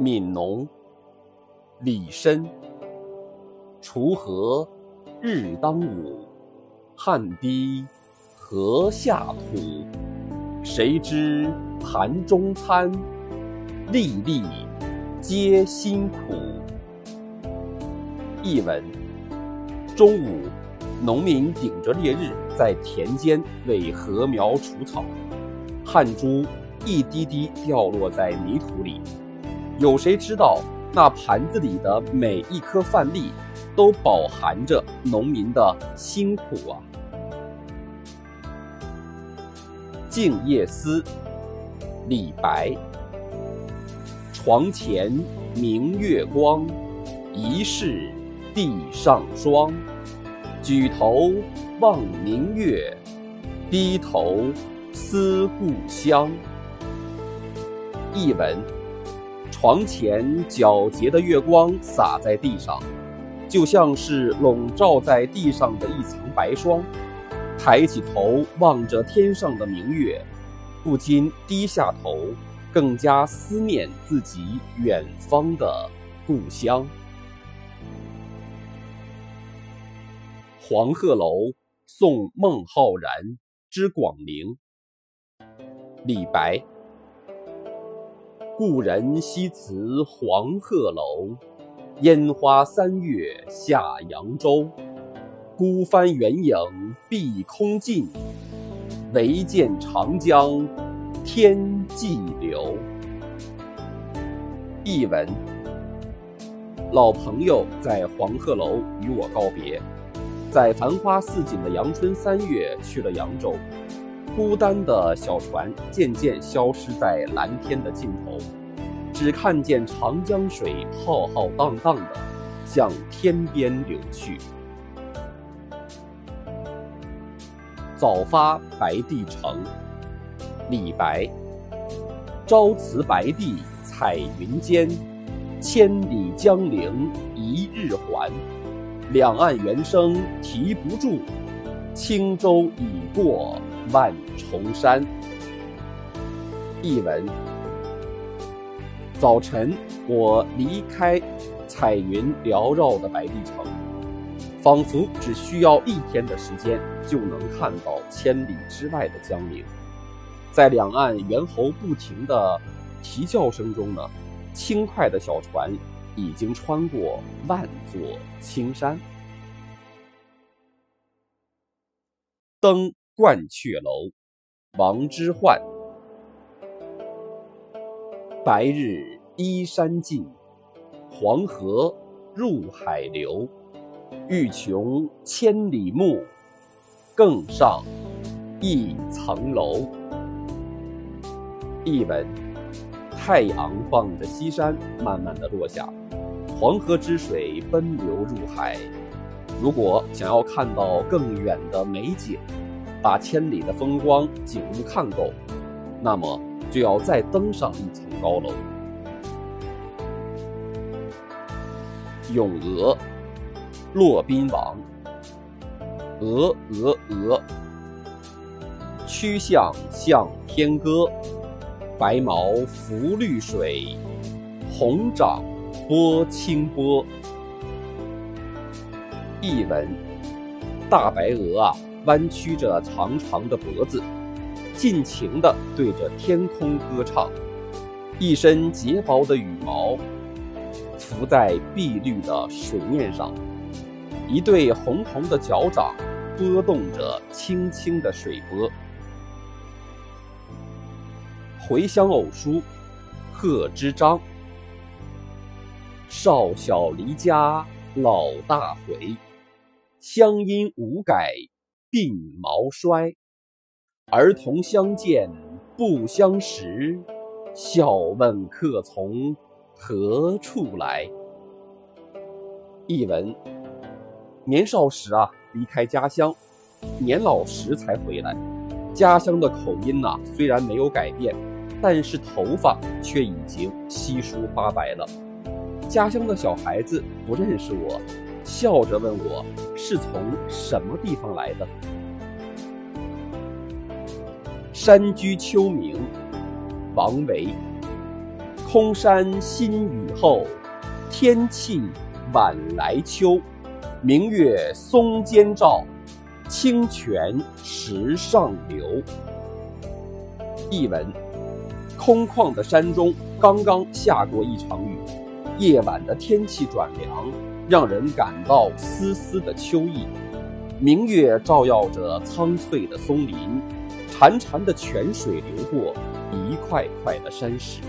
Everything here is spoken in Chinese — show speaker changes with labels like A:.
A: 悯农，李绅。锄禾日当午，汗滴禾下土。谁知盘中餐，粒粒皆辛苦。译文：中午，农民顶着烈日在田间为禾苗除草，汗珠一滴滴掉落在泥土里。有谁知道，那盘子里的每一颗饭粒，都饱含着农民的辛苦啊！《静夜思》李白。床前明月光，疑是地上霜。举头望明月，低头思故乡。译文：床前皎洁的月光洒在地上，就像是笼罩在地上的一层白霜。抬起头望着天上的明月，不禁低下头，更加思念自己远方的故乡。《黄鹤楼送孟浩然之广陵》李白。故人西辞黄鹤楼，烟花三月下扬州。孤帆远影碧空尽，唯见长江天际流。译文：老朋友在黄鹤楼与我告别。在繁花似锦的阳春三月，去了扬州，孤单的小船渐渐消失在蓝天的尽头，只看见长江水浩浩荡荡的向天边流去。早发白帝城，李白。朝辞白帝彩云间，千里江陵一日还。两岸猿声啼不住，轻舟已过万重山。译文：早晨，我离开彩云缭绕的白帝城，仿佛只需要一天的时间，就能看到千里之外的江陵。在两岸猿猴不停的啼叫声中呢，轻快的小船。已经穿过万座青山，登鹳雀楼，王之涣。白日依山尽，黄河入海流。欲穷千里目，更上一层楼。译文：太阳傍着西山，慢慢的落下。黄河之水奔流入海，如果想要看到更远的美景，把千里的风光景物看够，那么就要再登上一层高楼。《咏鹅》骆宾王。鹅鹅鹅，曲项向天歌，白毛浮绿水，红掌。波清波。译文：大白鹅啊，弯曲着长长的脖子，尽情地对着天空歌唱。一身洁薄的羽毛浮在碧绿的水面上，一对红红的脚掌拨动着清清的水波。回乡偶书，贺知章。少小离家老大回，乡音无改鬓毛衰。儿童相见不相识，笑问客从何处来。译文：年少时啊，离开家乡，年老时才回来。家乡的口音呐，虽然没有改变，但是头发却已经稀疏发白了。家乡的小孩子不认识我，笑着问我是从什么地方来的。山居秋暝，王维。空山新雨后，天气晚来秋。明月松间照，清泉石上流。译文：空旷的山中刚刚下过一场雨，夜晚的天气转凉，让人感到丝丝的秋意。明月照耀着苍翠的松林，潺潺的泉水流过一块块的山石。